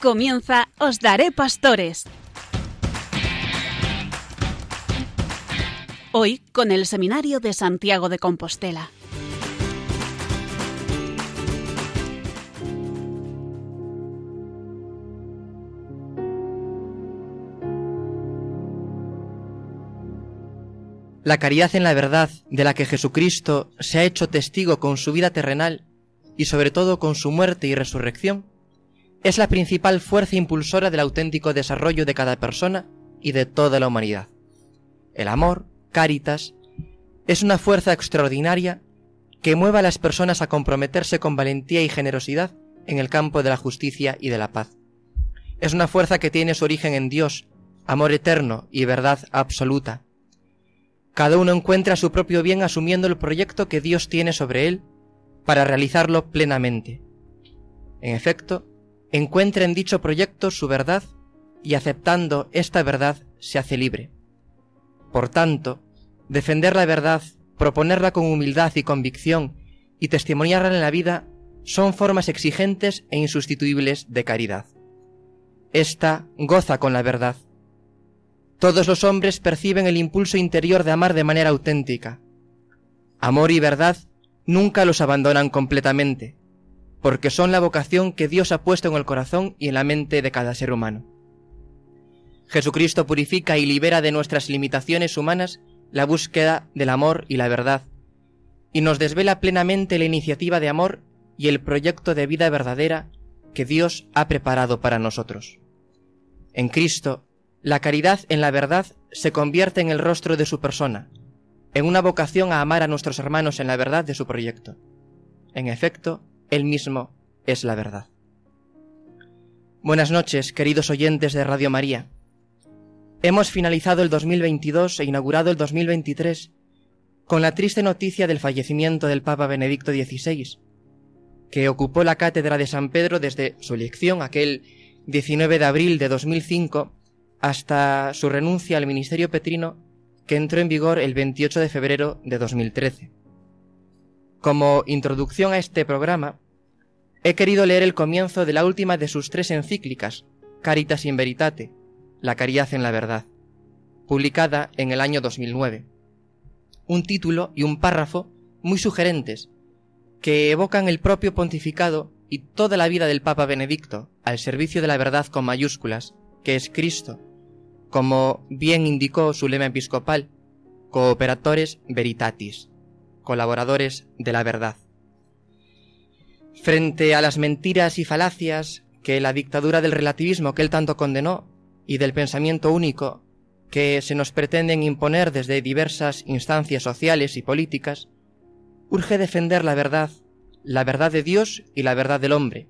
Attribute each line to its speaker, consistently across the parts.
Speaker 1: Comienza Os Daré Pastores. Hoy con el Seminario de Santiago de Compostela.
Speaker 2: La caridad en la verdad de la que Jesucristo se ha hecho testigo con su vida terrenal y sobre todo con su muerte y resurrección, es la principal fuerza impulsora del auténtico desarrollo de cada persona y de toda la humanidad. El amor, caritas, es una fuerza extraordinaria que mueve a las personas a comprometerse con valentía y generosidad en el campo de la justicia y de la paz. Es una fuerza que tiene su origen en Dios, amor eterno y verdad absoluta. Cada uno encuentra su propio bien asumiendo el proyecto que Dios tiene sobre él para realizarlo plenamente. En efecto, encuentra en dicho proyecto su verdad y aceptando esta verdad se hace libre. Por tanto, defender la verdad, proponerla con humildad y convicción y testimoniarla en la vida son formas exigentes e insustituibles de caridad. Esta goza con la verdad. Todos los hombres perciben el impulso interior de amar de manera auténtica. Amor y verdad nunca los abandonan completamente, porque son la vocación que Dios ha puesto en el corazón y en la mente de cada ser humano. Jesucristo purifica y libera de nuestras limitaciones humanas la búsqueda del amor y la verdad, y nos desvela plenamente la iniciativa de amor y el proyecto de vida verdadera que Dios ha preparado para nosotros. En Cristo, la caridad en la verdad se convierte en el rostro de su persona, en una vocación a amar a nuestros hermanos en la verdad de su proyecto. En efecto, él mismo es la verdad. Buenas noches, queridos oyentes de Radio María. Hemos finalizado el 2022 e inaugurado el 2023 con la triste noticia del fallecimiento del Papa Benedicto XVI, que ocupó la cátedra de San Pedro desde su elección aquel 19 de abril de 2005 hasta su renuncia al ministerio petrino que entró en vigor el 28 de febrero de 2013. Como introducción a este programa, he querido leer el comienzo de la última de sus tres encíclicas, Caritas in Veritate, La Caridad en la Verdad, publicada en el año 2009. Un título y un párrafo muy sugerentes, que evocan el propio pontificado y toda la vida del Papa Benedicto al servicio de la verdad con mayúsculas, que es Cristo, como bien indicó su lema episcopal, Cooperatores Veritatis colaboradores de la verdad. Frente a las mentiras y falacias que la dictadura del relativismo que él tanto condenó y del pensamiento único que se nos pretenden imponer desde diversas instancias sociales y políticas, urge defender la verdad, la verdad de Dios y la verdad del hombre,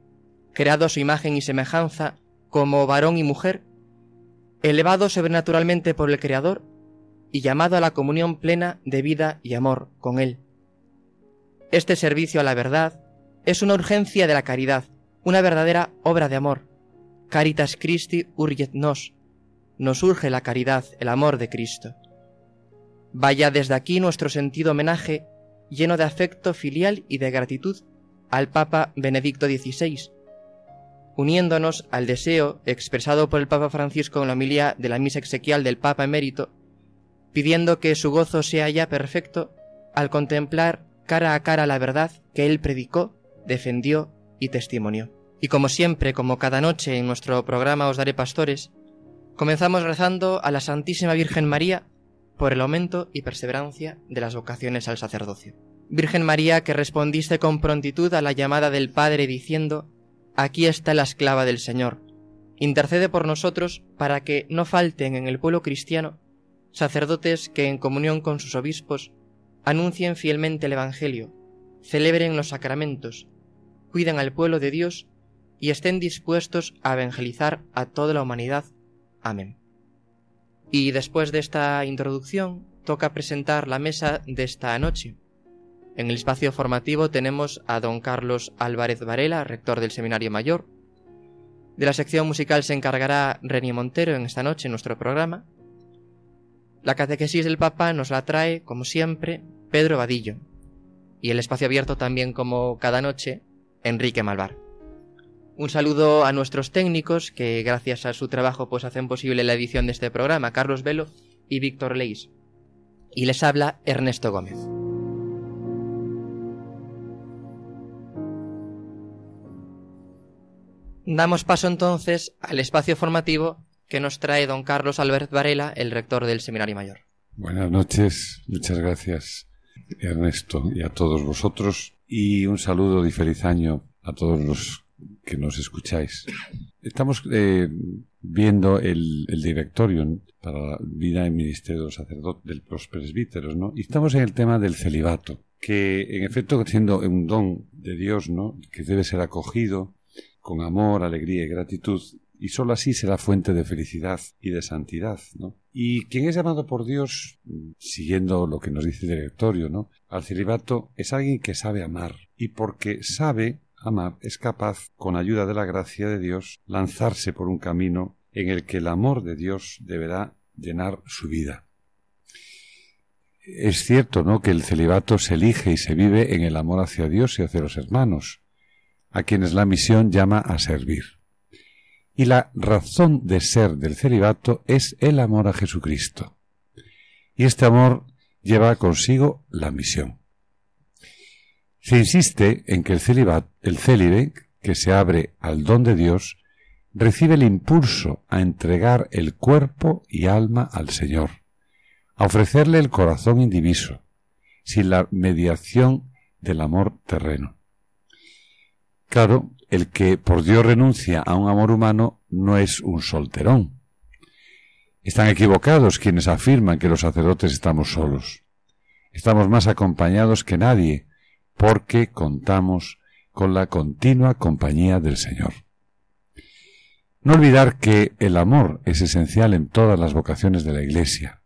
Speaker 2: creado a su imagen y semejanza como varón y mujer, elevado sobrenaturalmente por el Creador y llamado a la comunión plena de vida y amor con Él. Este servicio a la verdad es una urgencia de la caridad, una verdadera obra de amor. Caritas Christi urget nos. Nos urge la caridad, el amor de Cristo. Vaya desde aquí nuestro sentido homenaje lleno de afecto filial y de gratitud al Papa Benedicto XVI, uniéndonos al deseo expresado por el Papa Francisco en la homilía de la misa exequial del Papa emérito, pidiendo que su gozo sea ya perfecto al contemplar cara a cara la verdad que él predicó, defendió y testimonió. Y como siempre, como cada noche en nuestro programa Os Daré Pastores, comenzamos rezando a la Santísima Virgen María por el aumento y perseverancia de las vocaciones al sacerdocio. Virgen María, que respondiste con prontitud a la llamada del Padre diciendo, Aquí está la esclava del Señor. Intercede por nosotros para que no falten en el pueblo cristiano sacerdotes que en comunión con sus obispos anuncien fielmente el Evangelio, celebren los sacramentos, cuiden al pueblo de Dios y estén dispuestos a evangelizar a toda la humanidad. Amén. Y después de esta introducción, toca presentar la mesa de esta noche. En el espacio formativo tenemos a don Carlos Álvarez Varela, rector del Seminario Mayor. De la sección musical se encargará Reni Montero en esta noche en nuestro programa. La catequesis del Papa nos la trae, como siempre, Pedro Vadillo. Y el espacio abierto también como cada noche, Enrique Malvar. Un saludo a nuestros técnicos que gracias a su trabajo pues hacen posible la edición de este programa, Carlos Velo y Víctor Leis. Y les habla Ernesto Gómez. Damos paso entonces al espacio formativo que nos trae don Carlos Albert Varela, el rector del Seminario Mayor.
Speaker 3: Buenas noches, muchas gracias Ernesto y a todos vosotros y un saludo de feliz año a todos los que nos escucháis. Estamos eh, viendo el, directorio para la vida en ministerio de los sacerdotes, de los presbíteros, ¿no? Y estamos en el tema del celibato, que en efecto siendo un don de Dios, ¿no? Que debe ser acogido con amor, alegría y gratitud, y sólo así será fuente de felicidad y de santidad, ¿no? Y quien es llamado por Dios, siguiendo lo que nos dice el directorio, ¿no? Al celibato es alguien que sabe amar, y porque sabe amar es capaz, con ayuda de la gracia de Dios, lanzarse por un camino en el que el amor de Dios deberá llenar su vida. Es cierto, ¿no?, que el celibato se elige y se vive en el amor hacia Dios y hacia los hermanos, a quienes la misión llama a servir. Y la razón de ser del celibato es el amor a Jesucristo. Y este amor lleva consigo la misión. Se insiste en que el, celibat, el célibe, que se abre al don de Dios, recibe el impulso a entregar el cuerpo y alma al Señor, a ofrecerle el corazón indiviso, sin la mediación del amor terreno. Claro, el que por Dios renuncia a un amor humano no es un solterón. Están equivocados quienes afirman que los sacerdotes estamos solos. Estamos más acompañados que nadie, porque contamos con la continua compañía del Señor. No olvidar que el amor es esencial en todas las vocaciones de la Iglesia.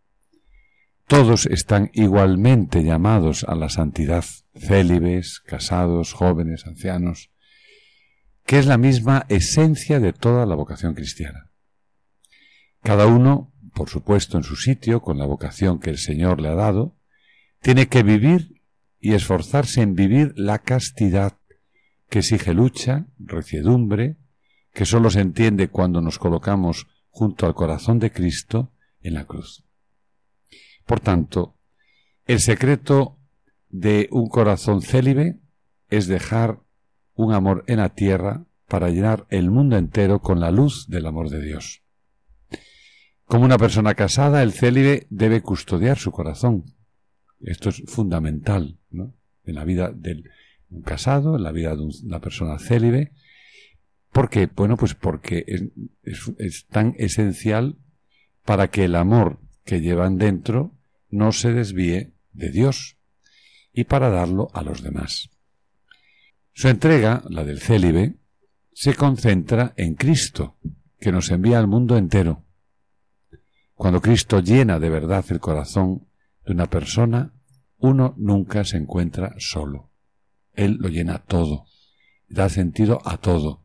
Speaker 3: Todos están igualmente llamados a la santidad, célibes, casados, jóvenes, ancianos, que es la misma esencia de toda la vocación cristiana. Cada uno, por supuesto, en su sitio, con la vocación que el Señor le ha dado, tiene que vivir y esforzarse en vivir la castidad que exige lucha, reciedumbre, que sólo se entiende cuando nos colocamos junto al corazón de Cristo en la cruz. Por tanto, el secreto de un corazón célibe es dejar un amor en la tierra para llenar el mundo entero con la luz del amor de Dios. Como una persona casada, el célibe debe custodiar su corazón, esto es fundamental ¿no? en la vida de un casado, en la vida de una persona célibe. ¿Por qué? Bueno, pues porque es, tan esencial para que el amor que llevan dentro no se desvíe de Dios y para darlo a los demás. Su entrega, la del célibe, se concentra en Cristo, que nos envía al mundo entero. Cuando Cristo llena de verdad el corazón de una persona, uno nunca se encuentra solo. Él lo llena todo, da sentido a todo.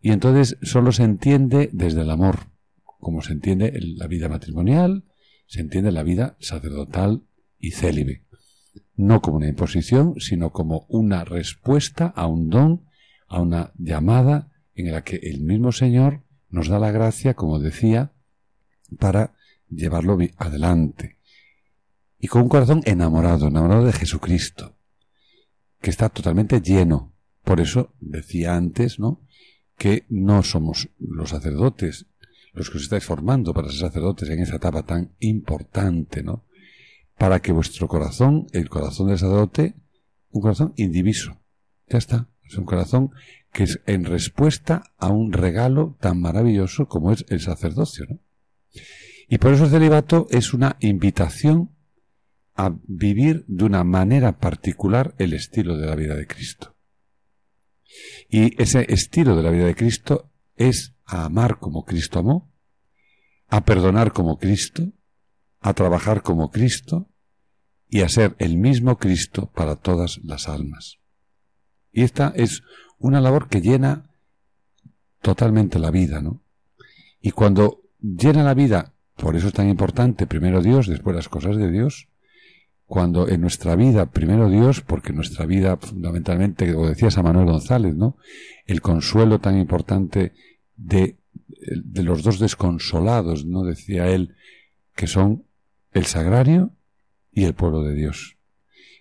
Speaker 3: Y entonces solo se entiende desde el amor, como se entiende la vida matrimonial, se entiende la vida sacerdotal y célibe. No como una imposición, sino como una respuesta a un don, a una llamada en la que el mismo Señor nos da la gracia, como decía, para llevarlo adelante y con un corazón enamorado, enamorado de Jesucristo, que está totalmente lleno. Por eso decía antes, ¿no? Que no somos los sacerdotes los que os estáis formando para ser sacerdotes en esa etapa tan importante, ¿no? Para que vuestro corazón, el corazón del sacerdote, un corazón indiviso. Ya está. Es un corazón que es en respuesta a un regalo tan maravilloso como es el sacerdocio, ¿no? Y por eso el celibato es una invitación a vivir de una manera particular el estilo de la vida de Cristo. Y ese estilo de la vida de Cristo es a amar como Cristo amó, a perdonar como Cristo, a trabajar como Cristo y a ser el mismo Cristo para todas las almas. Y esta es una labor que llena totalmente la vida, ¿no? Y cuando llena la vida, por eso es tan importante primero Dios, después las cosas de Dios, cuando en nuestra vida, primero Dios, porque nuestra vida fundamentalmente, como decía San Manuel González, ¿no? El consuelo tan importante de, de los dos desconsolados, ¿no? Decía él, que son el sagrario y el pueblo de Dios.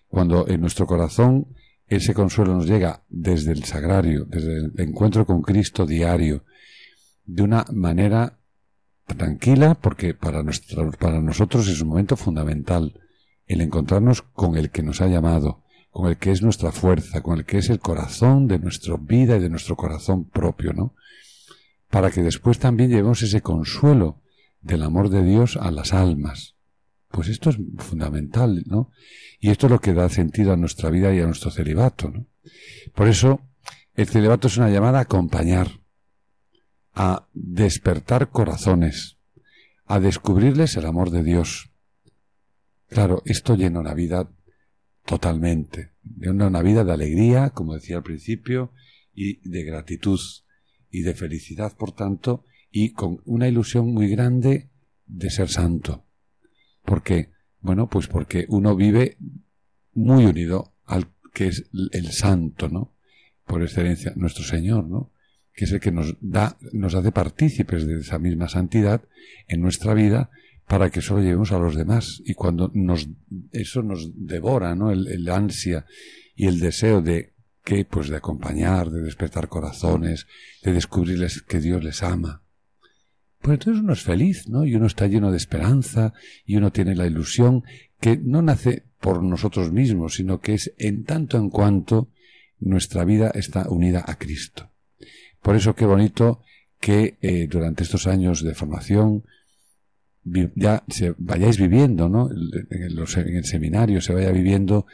Speaker 3: Cuando en nuestro corazón ese consuelo nos llega desde el sagrario, desde el encuentro con Cristo diario, de una manera tranquila, porque para, para nosotros es un momento fundamental el encontrarnos con el que nos ha llamado, con el que es nuestra fuerza, con el que es el corazón de nuestra vida y de nuestro corazón propio, ¿no? Para que después también llevemos ese consuelo del amor de Dios a las almas. Pues esto es fundamental, ¿no? Y esto es lo que da sentido a nuestra vida y a nuestro celibato, ¿no? Por eso, el celibato es una llamada a acompañar, a despertar corazones, a descubrirles el amor de Dios. Claro, esto llena una vida totalmente, llena una vida de alegría, como decía al principio, y de gratitud y de felicidad, por tanto, y con una ilusión muy grande de ser santo. ¿Por qué? Bueno, pues porque uno vive muy unido al que es el santo, ¿no? Por excelencia, nuestro Señor, ¿no? Que es el que nos da, nos hace partícipes de esa misma santidad en nuestra vida para que solo llevemos a los demás. Y cuando nos, eso nos devora, ¿no? El, el ansia y el deseo de que, pues de acompañar, de despertar corazones, de descubrirles que Dios les ama pues entonces uno es feliz, ¿no? Y uno está lleno de esperanza y uno tiene la ilusión que no nace por nosotros mismos, sino que es en tanto en cuanto nuestra vida está unida a Cristo. Por eso qué bonito que eh, durante estos años de formación ya se vayáis viviendo, ¿no? En el, seminario se vaya viviendo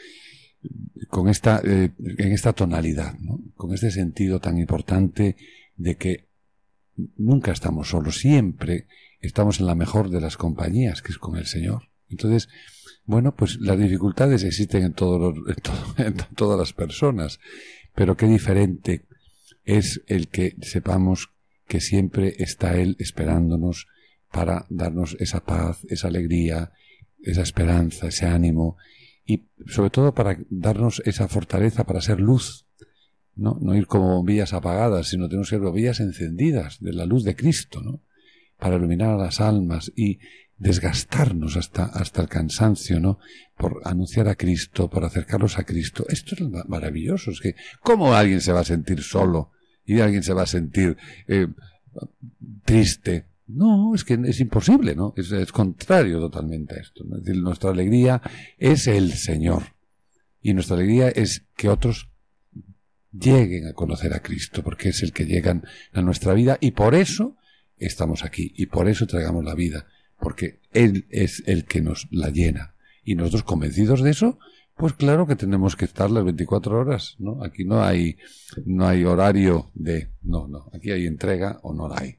Speaker 3: con esta, eh, en esta tonalidad, ¿no? Con este sentido tan importante de que nunca estamos solos, siempre estamos en la mejor de las compañías, que es con el Señor. Entonces, bueno, pues las dificultades existen en, todos en, todas las personas, pero qué diferente es el que sepamos que siempre está Él esperándonos para darnos esa paz, esa alegría, esa esperanza, ese ánimo y sobre todo para darnos esa fortaleza para ser luz ¿no? No ir como vías apagadas, sino tener ser vías encendidas de la luz de Cristo, ¿no? Para iluminar a las almas y desgastarnos hasta, hasta el cansancio, ¿no? Por anunciar a Cristo, por acercarlos a Cristo. Esto es maravilloso. Es que, ¿cómo alguien se va a sentir solo? Y alguien se va a sentir eh, triste. No, es que es imposible, ¿no? Es, es contrario totalmente a esto. Es decir, nuestra alegría es el Señor. Y nuestra alegría es que otros lleguen a conocer a Cristo, porque es el que llegan a nuestra vida y por eso estamos aquí y por eso traigamos la vida, porque Él es el que nos la llena. Y nosotros convencidos de eso, pues claro que tenemos que estar las 24 horas, ¿no? Aquí no hay, no hay horario de, no, no, aquí hay entrega o no la hay.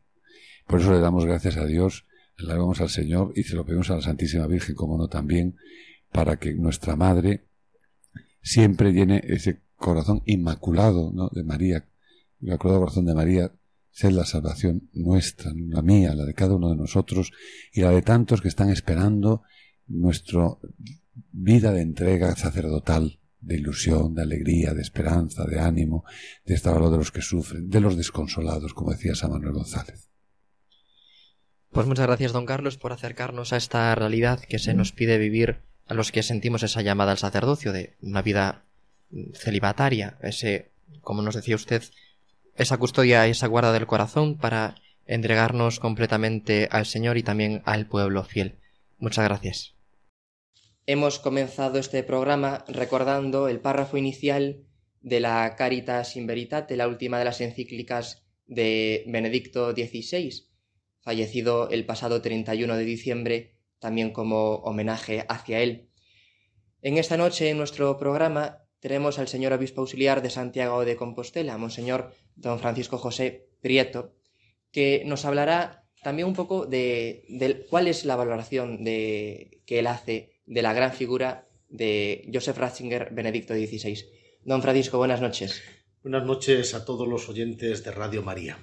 Speaker 3: Por eso le damos gracias a Dios, le damos al Señor y se lo pedimos a la Santísima Virgen, como no también, para que nuestra Madre siempre llene ese corazón inmaculado ¿no? de María, inmaculado corazón de María, ser la salvación nuestra, la mía, la de cada uno de nosotros y la de tantos que están esperando nuestra vida de entrega sacerdotal, de ilusión, de alegría, de esperanza, de ánimo, de estar a de los que sufren, de los desconsolados, como decía San Manuel González.
Speaker 2: Pues muchas gracias, don Carlos, por acercarnos a esta realidad que se nos pide vivir a los que sentimos esa llamada al sacerdocio de una vida celibataria, ese, como nos decía usted, esa custodia y esa guarda del corazón para entregarnos completamente al Señor y también al pueblo fiel. Muchas gracias. Hemos comenzado este programa recordando el párrafo inicial de la Caritas in Veritate, la última de las encíclicas de Benedicto XVI, fallecido el pasado 31 de diciembre, también como homenaje hacia él. En esta noche, en nuestro programa, tenemos al señor obispo auxiliar de Santiago de Compostela, Monseñor don Francisco José Prieto, que nos hablará también un poco de, cuál es la valoración de, que él hace de la gran figura de Joseph Ratzinger Benedicto XVI. Don Francisco, buenas noches.
Speaker 4: Buenas noches a todos los oyentes de Radio María.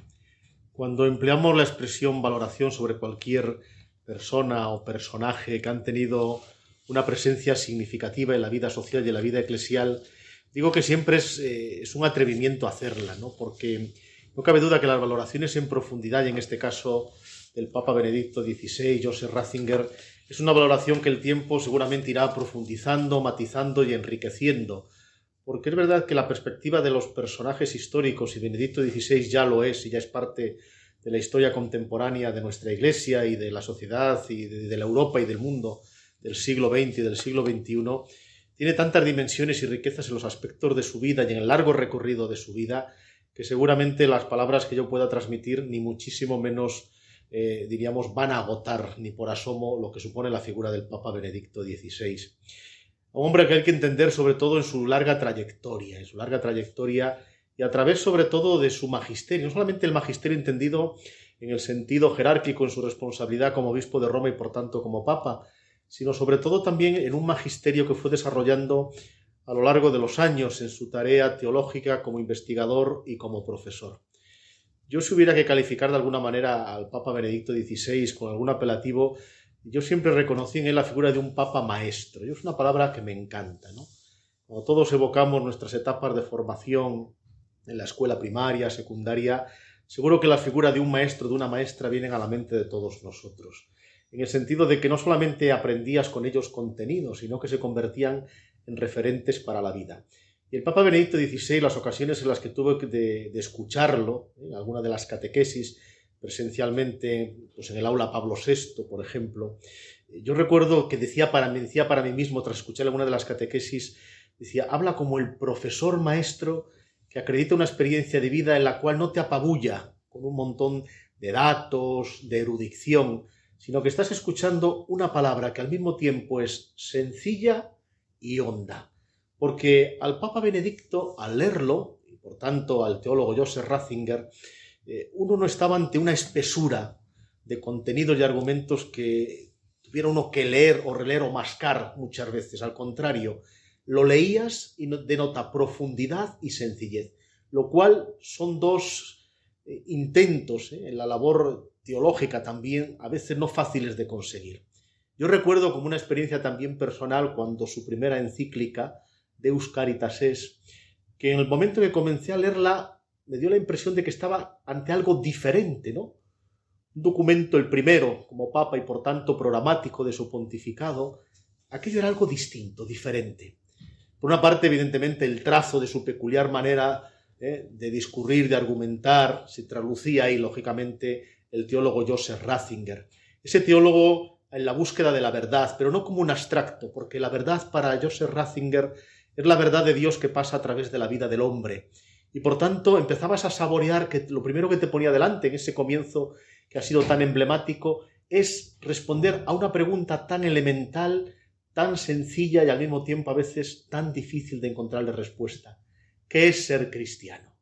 Speaker 4: Cuando empleamos la expresión valoración sobre cualquier persona o personaje que han tenido una presencia significativa en la vida social y en la vida eclesial, digo que siempre es, eh, es un atrevimiento hacerla, ¿no? porque no cabe duda que las valoraciones en profundidad, y en este caso del Papa Benedicto XVI, Joseph Ratzinger, es una valoración que el tiempo seguramente irá profundizando, matizando y enriqueciendo, porque es verdad que la perspectiva de los personajes históricos, y Benedicto XVI ya lo es, y ya es parte de la historia contemporánea de nuestra Iglesia y de la sociedad y de, la Europa y del mundo del siglo XX y del siglo XXI, tiene tantas dimensiones y riquezas en los aspectos de su vida y en el largo recorrido de su vida, que seguramente las palabras que yo pueda transmitir, ni muchísimo menos, eh, diríamos, van a agotar ni por asomo lo que supone la figura del Papa Benedicto XVI. Un hombre que hay que entender sobre todo en su larga trayectoria, en su larga trayectoria y a través sobre todo de su magisterio, no solamente el magisterio entendido en el sentido jerárquico en su responsabilidad como obispo de Roma y por tanto como papa, sino sobre todo también en un magisterio que fue desarrollando a lo largo de los años en su tarea teológica como investigador y como profesor. Yo si hubiera que calificar de alguna manera al Papa Benedicto XVI con algún apelativo, yo siempre reconocí en él la figura de un Papa maestro. Y es una palabra que me encanta. ¿no? Todos evocamos nuestras etapas de formación en la escuela primaria, secundaria, seguro que la figura de un maestro, de una maestra, vienen a la mente de todos nosotros. En el sentido de que no solamente aprendías con ellos contenidos, sino que se convertían en referentes para la vida. Y el Papa Benedicto XVI, las ocasiones en las que tuve de, escucharlo, en alguna de las catequesis, presencialmente, pues en el aula Pablo VI, por ejemplo, yo recuerdo que decía para, me decía para mí mismo, tras escuchar alguna de las catequesis, decía, habla como el profesor maestro que acredita una experiencia de vida en la cual no te apabulla con un montón de datos, de erudición, sino que estás escuchando una palabra que al mismo tiempo es sencilla y honda. Porque al Papa Benedicto, al leerlo, y por tanto al teólogo Joseph Ratzinger, eh, uno no estaba ante una espesura de contenidos y argumentos que tuviera uno que leer o releer o mascar muchas veces. Al contrario, lo leías y denota profundidad y sencillez, lo cual son dos eh, intentos eh, en la labor teológica también a veces no fáciles de conseguir. Yo recuerdo como una experiencia también personal cuando su primera encíclica, Deus Caritas es, que en el momento que comencé a leerla me dio la impresión de que estaba ante algo diferente, ¿no? Un documento, el primero, como papa y por tanto programático de su pontificado, aquello era algo distinto, diferente. Por una parte, evidentemente, el trazo de su peculiar manera ¿eh? de discurrir, de argumentar, se traducía ahí, lógicamente, el teólogo Joseph Ratzinger. Ese teólogo en la búsqueda de la verdad, pero no como un abstracto, porque la verdad para Joseph Ratzinger es la verdad de Dios que pasa a través de la vida del hombre. Y por tanto empezabas a saborear que lo primero que te ponía delante en ese comienzo que ha sido tan emblemático es responder a una pregunta tan elemental tan sencilla y al mismo tiempo a veces tan difícil de encontrarle respuesta. ¿Qué es ser cristiano?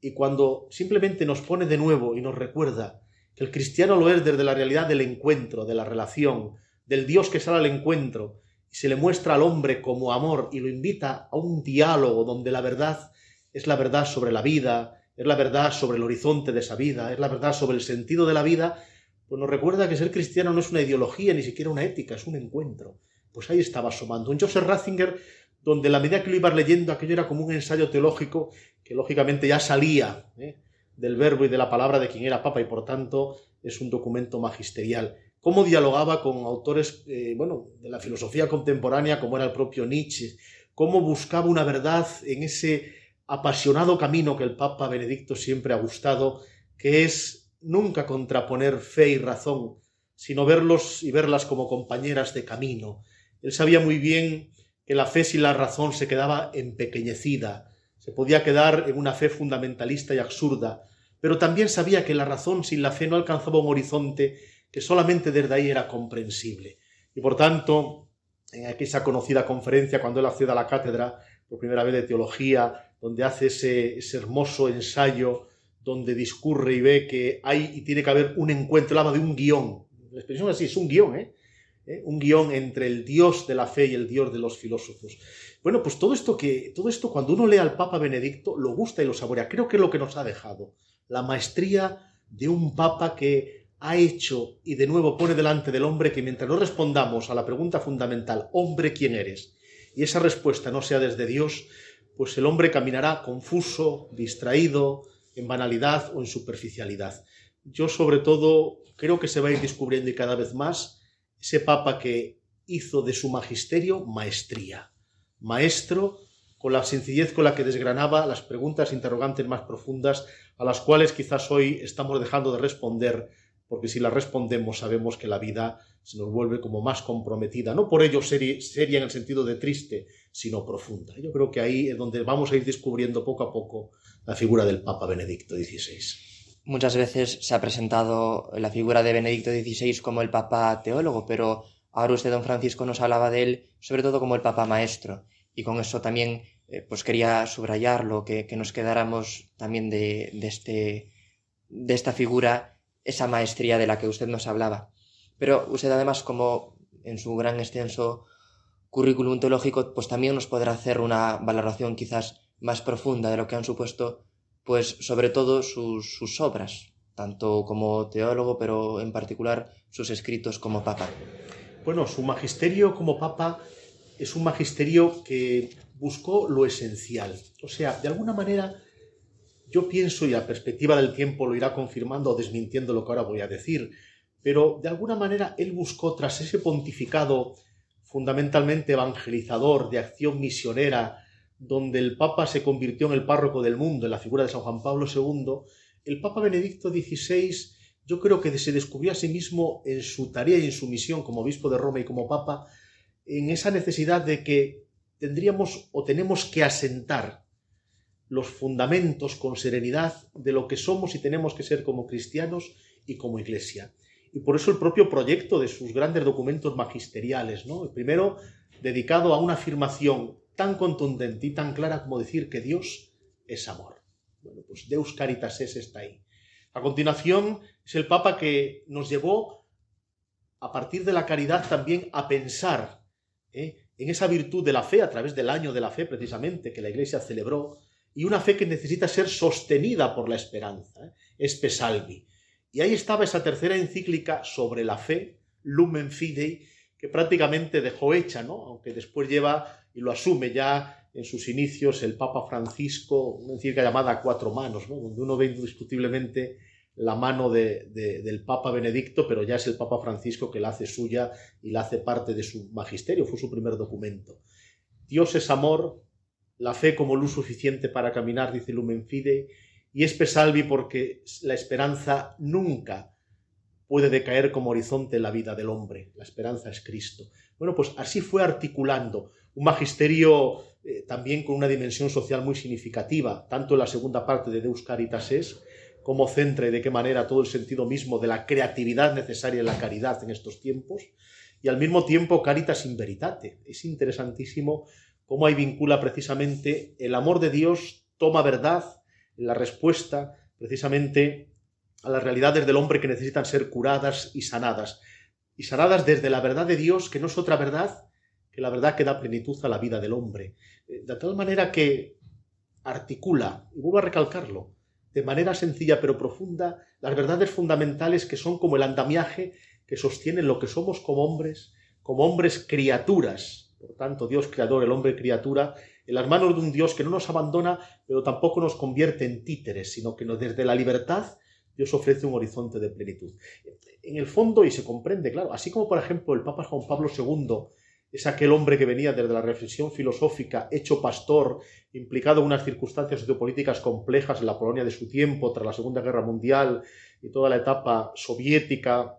Speaker 4: Y cuando simplemente nos pone de nuevo y nos recuerda que el cristiano lo es desde la realidad del encuentro, de la relación, del Dios que sale al encuentro y se le muestra al hombre como amor y lo invita a un diálogo donde la verdad es la verdad sobre la vida, es la verdad sobre el horizonte de esa vida, es la verdad sobre el sentido de la vida, pues nos recuerda que ser cristiano no es una ideología ni siquiera una ética, es un encuentro pues ahí estaba asomando. Un Joseph Ratzinger, donde la medida que lo ibas leyendo, aquello era como un ensayo teológico que lógicamente ya salía ¿eh? Del verbo y de la palabra de quien era papa y por tanto es un documento magisterial. Cómo dialogaba con autores eh, bueno, de la filosofía contemporánea, como era el propio Nietzsche, cómo buscaba una verdad en ese apasionado camino que el Papa Benedicto siempre ha gustado, que es nunca contraponer fe y razón, sino verlos y verlas como compañeras de camino, él sabía muy bien que la fe sin la razón se quedaba empequeñecida, se podía quedar en una fe fundamentalista y absurda, pero también sabía que la razón sin la fe no alcanzaba un horizonte que solamente desde ahí era comprensible. Y por tanto, en aquella conocida conferencia, cuando él accede a la cátedra, por primera vez de teología, donde hace ese, hermoso ensayo, donde discurre y ve que hay y tiene que haber un encuentro, habla de un guion. La expresión así, es un guion, ¿eh? ¿eh? un guion entre el Dios de la fe y el Dios de los filósofos. Bueno, pues todo esto que, todo esto cuando uno lee al Papa Benedicto, lo gusta y lo saborea. Creo que es lo que nos ha dejado. La maestría de un Papa que ha hecho y de nuevo pone delante del hombre que mientras no respondamos a la pregunta fundamental, hombre, ¿quién eres? Y esa respuesta no sea desde Dios, pues el hombre caminará confuso, distraído, en banalidad o en superficialidad. Yo sobre todo creo que se va a ir descubriendo y cada vez más ese papa que hizo de su magisterio maestría. Maestro con la sencillez con la que desgranaba las preguntas interrogantes más profundas a las cuales quizás hoy estamos dejando de responder, porque si las respondemos sabemos que la vida se nos vuelve como más comprometida, no por ello seria, en el sentido de triste, sino profunda. Yo creo que ahí es donde vamos a ir descubriendo poco a poco la figura del Papa Benedicto XVI.
Speaker 2: Muchas veces se ha presentado la figura de Benedicto XVI como el Papa teólogo, pero ahora usted, don Francisco, nos hablaba de él sobre todo como el Papa maestro, y con eso también eh, pues quería subrayarlo, que, que nos quedáramos también de, de, este, de esta figura, esa maestría de la que usted nos hablaba. Pero usted además, como en su gran extenso currículum teológico, pues también nos podrá hacer una valoración quizás más profunda de lo que han supuesto, pues sobre todo sus, sus obras, tanto como teólogo, pero en particular sus escritos como papa.
Speaker 4: Bueno, su magisterio como papa es un magisterio que buscó lo esencial. O sea, de alguna manera, yo pienso, y la perspectiva del tiempo lo irá confirmando o desmintiendo lo que ahora voy a decir, pero de alguna manera él buscó, tras ese pontificado fundamentalmente evangelizador, de acción misionera, donde el Papa se convirtió en el párroco del mundo, en la figura de San Juan Pablo II, el Papa Benedicto XVI yo creo que se descubrió a sí mismo en su tarea y en su misión como obispo de Roma y como Papa, en esa necesidad de que tendríamos o tenemos que asentar los fundamentos con serenidad de lo que somos y tenemos que ser como cristianos y como iglesia. Y por eso el propio proyecto de sus grandes documentos magisteriales, ¿no? El primero dedicado a una afirmación tan contundente y tan clara como decir que Dios es amor. Bueno, pues Deus Caritas es está ahí. A continuación es el Papa que nos llevó a partir de la caridad también a pensar ¿eh? en esa virtud de la fe, a través del año de la fe precisamente, que la Iglesia celebró, y una fe que necesita ser sostenida por la esperanza, ¿eh? Espe. Y ahí estaba esa tercera encíclica sobre la fe, Lumen Fidei, que prácticamente dejó hecha, ¿no? aunque después lleva y lo asume ya en sus inicios el Papa Francisco, una encíclica llamada cuatro manos, ¿no? donde uno ve indiscutiblemente la mano de, del Papa Benedicto, pero ya es el Papa Francisco que la hace suya y la hace parte de su magisterio, fue su primer documento. Dios es amor, la fe como luz suficiente para caminar, dice Lumen Fide, y es pesalvi porque la esperanza nunca puede decaer como horizonte en la vida del hombre. La esperanza es Cristo. Bueno, pues así fue articulando un magisterio eh, también con una dimensión social muy significativa, tanto en la segunda parte de Deus Caritas es, cómo centra y de qué manera todo el sentido mismo de la creatividad necesaria en la caridad en estos tiempos, y al mismo tiempo Caritas in Veritate. Es interesantísimo cómo ahí vincula precisamente el amor de Dios, toma verdad en la respuesta precisamente a las realidades del hombre que necesitan ser curadas y sanadas. Y sanadas desde la verdad de Dios, que no es otra verdad que la verdad que da plenitud a la vida del hombre. De tal manera que articula, y vuelvo a recalcarlo, de manera sencilla pero profunda las verdades fundamentales que son como el andamiaje que sostienen lo que somos como hombres, como hombres criaturas. Por tanto, Dios creador, el hombre criatura, en las manos de un Dios que no nos abandona, pero tampoco nos convierte en títeres, sino que desde la libertad Dios ofrece un horizonte de plenitud. En el fondo, y se comprende, claro, así como por ejemplo el Papa Juan Pablo II es aquel hombre que venía desde la reflexión filosófica, hecho pastor, implicado en unas circunstancias sociopolíticas complejas en la Polonia de su tiempo, tras la Segunda Guerra Mundial y toda la etapa soviética,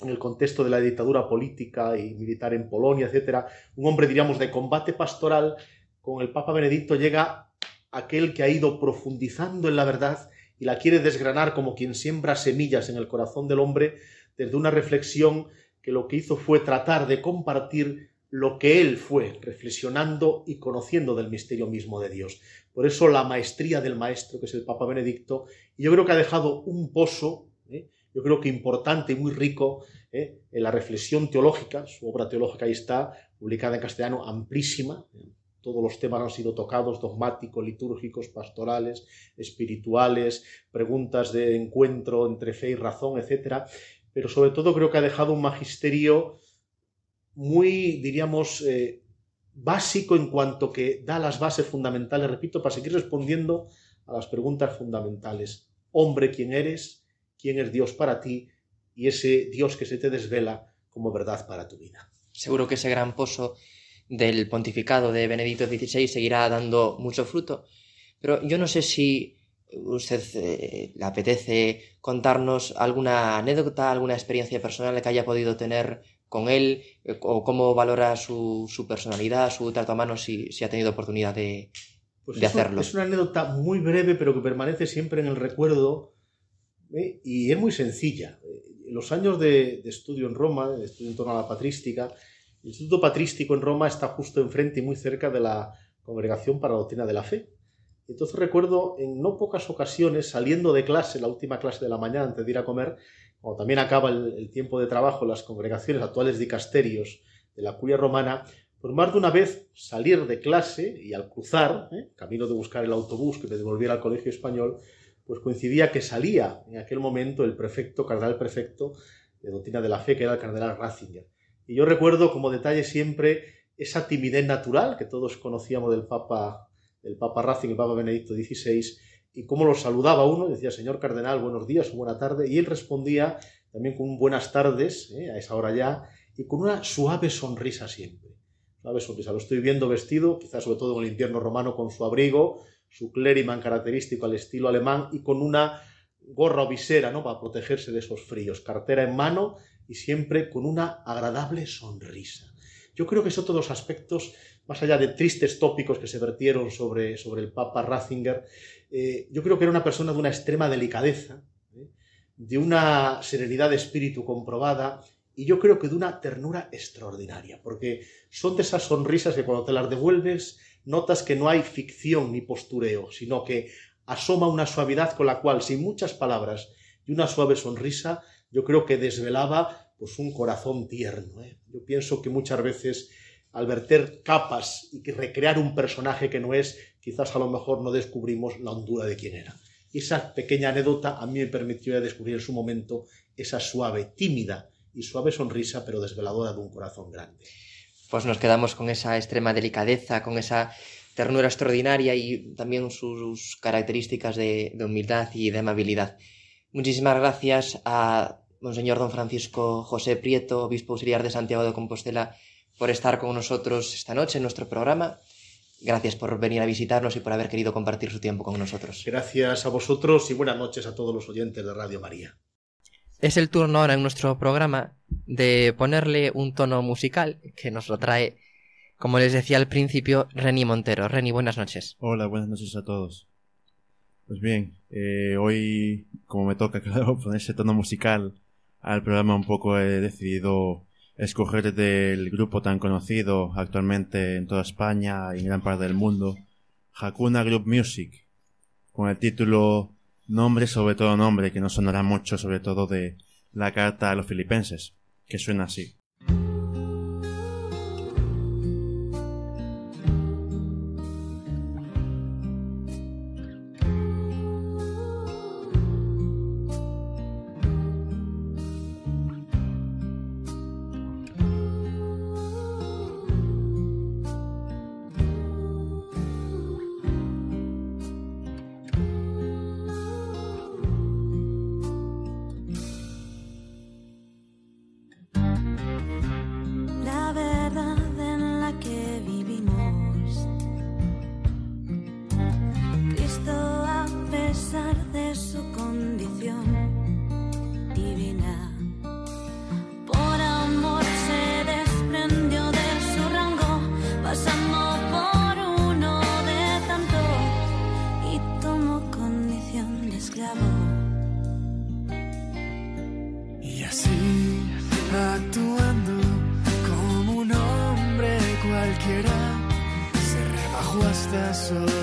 Speaker 4: en el contexto de la dictadura política y militar en Polonia, etc. Un hombre, diríamos, de combate pastoral, con el Papa Benedicto llega aquel que ha ido profundizando en la verdad y la quiere desgranar como quien siembra semillas en el corazón del hombre desde una reflexión que lo que hizo fue tratar de compartir lo que él fue, reflexionando y conociendo del misterio mismo de Dios. Por eso la maestría del maestro, que es el Papa Benedicto, y yo creo que ha dejado un pozo, ¿eh? yo creo que importante y muy rico, ¿eh? en la reflexión teológica, su obra teológica ahí está, publicada en castellano, amplísima, ¿eh? todos los temas han sido tocados, dogmáticos, litúrgicos, pastorales, espirituales, preguntas de encuentro entre fe y razón, etc. pero sobre todo creo que ha dejado un magisterio muy, diríamos, eh, básico en cuanto que da las bases fundamentales, repito, para seguir respondiendo a las preguntas fundamentales. Hombre, ¿quién eres? ¿Quién es Dios para ti? Y ese Dios que se te desvela como verdad para tu vida.
Speaker 2: Seguro que ese gran pozo del pontificado de Benedicto XVI seguirá dando mucho fruto, pero yo no sé si usted eh, le apetece contarnos alguna anécdota, alguna experiencia personal que haya podido tener con él, eh, o cómo valora su, su, personalidad, su trato a mano, si, si ha tenido oportunidad de,
Speaker 4: pues
Speaker 2: de
Speaker 4: es
Speaker 2: hacerlo.
Speaker 4: Es una anécdota muy breve, pero que permanece siempre en el recuerdo ¿eh? y es muy sencilla. En los años de, de, estudio en Roma, de estudio en torno a la patrística, el Instituto Patrístico en Roma está justo enfrente y muy cerca de la Congregación para la Doctrina de la Fe. Entonces recuerdo en no pocas ocasiones, saliendo de clase, la última clase de la mañana antes de ir a comer, cuando también acaba el, tiempo de trabajo las congregaciones actuales dicasterios de la curia romana, por más de una vez salir de clase y al cruzar, ¿eh? camino de buscar el autobús que me devolviera al colegio español, pues coincidía que salía en aquel momento el prefecto, cardenal prefecto de doctrina de la fe, que era el cardenal Ratzinger. Y yo recuerdo como detalle siempre esa timidez natural que todos conocíamos del Papa, del Papa Ratzinger, Papa Benedicto XVI, y cómo lo saludaba uno, decía, señor cardenal, buenos días o buena tarde, y él respondía también con un buenas tardes, ¿eh? a esa hora ya, y con una suave sonrisa siempre. Suave sonrisa. Lo estoy viendo vestido, quizás sobre todo en el invierno romano, con su abrigo, su clériman característico al estilo alemán, y con una gorra o visera, ¿no? Para protegerse de esos fríos. Cartera en mano y siempre con una agradable sonrisa. Yo creo que son todos aspectos, más allá de tristes tópicos que se vertieron sobre, sobre el Papa Ratzinger, eh, yo creo que era una persona de una extrema delicadeza, ¿eh? de una serenidad de espíritu comprobada y yo creo que de una ternura extraordinaria, porque son de esas sonrisas que cuando te las devuelves notas que no hay ficción ni postureo, sino que asoma una suavidad con la cual, sin muchas palabras y una suave sonrisa, yo creo que desvelaba pues un corazón tierno. ¿eh? Yo pienso que muchas veces al verter capas y recrear un personaje que no es, quizás a lo mejor no descubrimos la hondura de quién era. Y esa pequeña anécdota a mí me permitió descubrir en su momento esa suave, tímida y suave sonrisa, pero desveladora de un corazón grande.
Speaker 2: Pues nos quedamos con esa extrema delicadeza, con esa ternura extraordinaria y también sus características de, de humildad y de amabilidad. Muchísimas gracias a Monseñor Don Francisco José Prieto, obispo auxiliar de Santiago de Compostela, por estar con nosotros esta noche en nuestro programa. Gracias por venir a visitarnos y por haber querido compartir su tiempo con nosotros.
Speaker 4: Gracias a vosotros y buenas noches a todos los oyentes de Radio María.
Speaker 2: Es el turno ahora en nuestro programa de ponerle un tono musical que nos lo trae, como les decía al principio, Reni Montero. Reni, buenas noches.
Speaker 5: Hola, buenas noches a todos. Pues bien, eh, hoy, como me toca, claro, poner ese tono musical al programa, un poco he decidido escoger del grupo tan conocido actualmente en toda España y en gran parte del mundo, Hakuna Group Music, con el título Nombre sobre todo nombre, que no sonará mucho sobre todo de la carta a los filipenses, que suena así.
Speaker 6: Sobre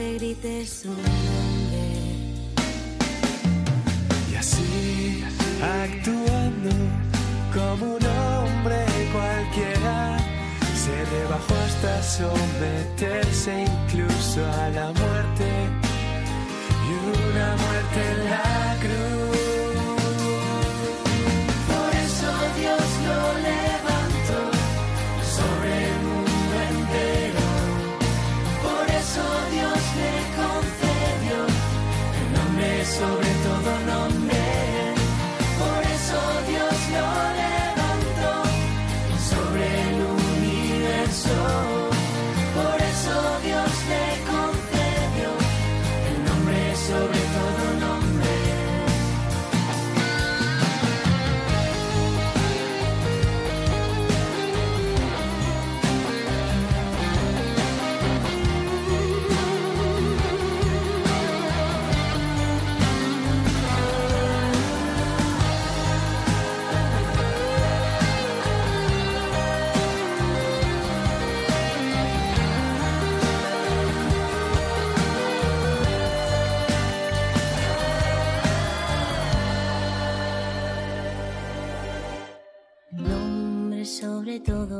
Speaker 6: decirte su nombre.
Speaker 7: Y así, actuando como un hombre cualquiera, se rebajó hasta someterse incluso a la muerte y una muerte en la cruz.
Speaker 6: Sobre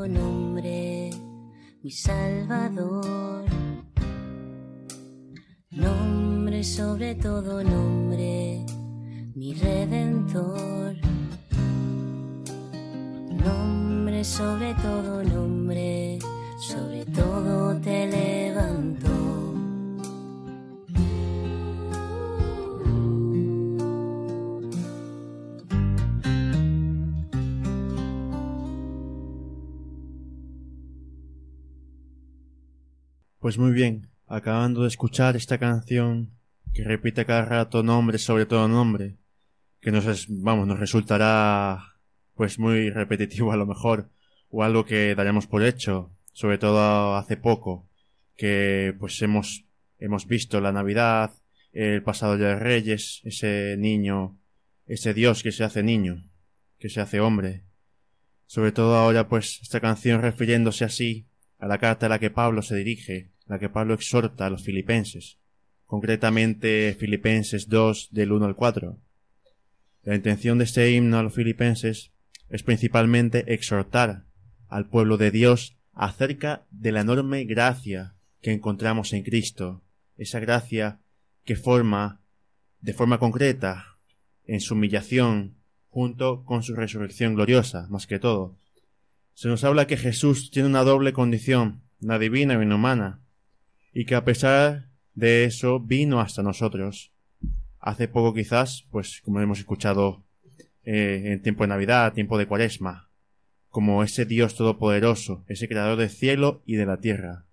Speaker 6: nombre, mi Salvador. Nombre sobre todo nombre, mi Redentor. Nombre sobre todo nombre,
Speaker 5: Pues muy bien, acabando de escuchar esta canción que repite cada rato nombre sobre todo nombre, que nos es, vamos, nos resultará pues muy repetitivo a lo mejor, o algo que daremos por hecho, sobre todo hace poco, que pues hemos, hemos visto la Navidad, el pasado de Reyes, ese niño, ese Dios que se hace niño, que se hace hombre. Sobre todo ahora pues esta canción refiriéndose así a la carta a la que Pablo se dirige, la que Pablo exhorta a los filipenses, concretamente Filipenses 2 del 1 al 4. La intención de este himno a los filipenses es principalmente exhortar al pueblo de Dios acerca de la enorme gracia que encontramos en Cristo, esa gracia que forma de forma concreta en su humillación junto con su resurrección gloriosa, más que todo. Se nos habla que Jesús tiene una doble condición, la divina y la humana, y que a pesar de eso vino hasta nosotros. Hace poco quizás, pues como hemos escuchado eh, en tiempo de Navidad, tiempo de Cuaresma, como ese Dios todopoderoso, ese creador del cielo y de la tierra.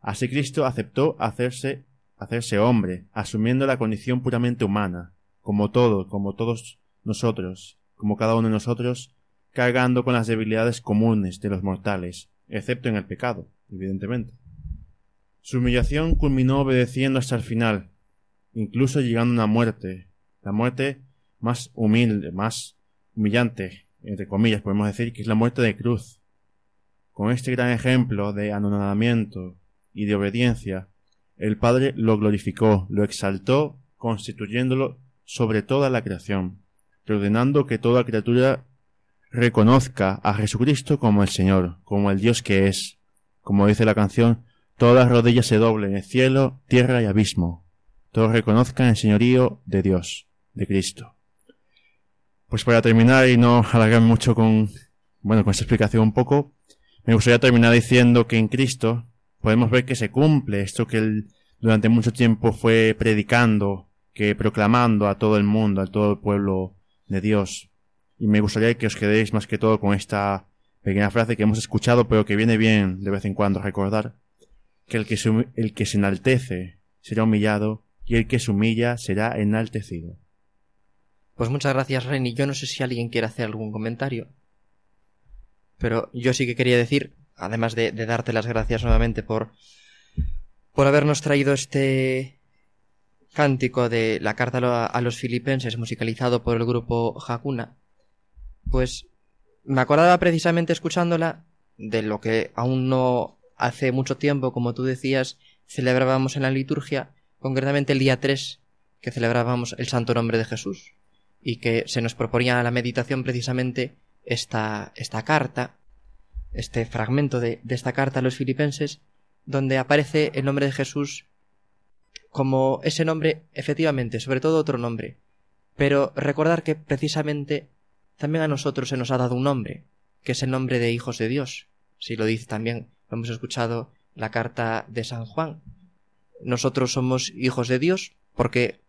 Speaker 5: Así Cristo aceptó hacerse, hacerse hombre, asumiendo la condición puramente humana, como todo, como todos nosotros, como cada uno de nosotros, cargando con las debilidades comunes de los mortales, excepto en el pecado, evidentemente. Su humillación culminó obedeciendo hasta el final, incluso llegando a una muerte, la muerte más humilde, más humillante, entre comillas podemos decir, que es la muerte de cruz. Con este gran ejemplo de anonadamiento y de obediencia, el Padre lo glorificó, lo exaltó, constituyéndolo sobre toda la creación, ordenando que toda criatura reconozca a Jesucristo como el Señor, como el Dios que es. Como dice la canción, todas las rodillas se doblen en cielo, tierra y abismo. Todos reconozcan el señorío de Dios, de Cristo. Pues para terminar y no alargar mucho con, bueno, con esta explicación un poco, me gustaría terminar diciendo que en Cristo podemos ver que se cumple esto que él durante mucho tiempo fue predicando, que proclamando a todo el mundo, a todo el pueblo de Dios. Y me gustaría que os quedéis más que todo con esta pequeña frase que hemos escuchado, pero que viene bien de vez en cuando recordar, que el que se, el que se enaltece será humillado y el que se humilla será enaltecido.
Speaker 2: Pues muchas gracias, Reni. Yo no sé si alguien quiere hacer algún comentario. Pero yo sí que quería decir, además de, de darte las gracias nuevamente por, por habernos traído este cántico de la carta a lo- a los filipenses musicalizado por el grupo Hakuna, pues me acordaba precisamente escuchándola de lo que aún no hace mucho tiempo, como tú decías, celebrábamos en la liturgia, concretamente el día 3 que celebrábamos el santo nombre de Jesús y que se nos proponía a la meditación precisamente esta, esta carta, este fragmento de, de esta carta a los filipenses, donde aparece el nombre de Jesús como ese nombre, efectivamente, sobre todo otro nombre, pero recordar que precisamente también a nosotros se nos ha dado un nombre, que es el nombre de hijos de Dios. Si lo dice también, lo hemos escuchado la carta de San Juan. Nosotros somos hijos de Dios porque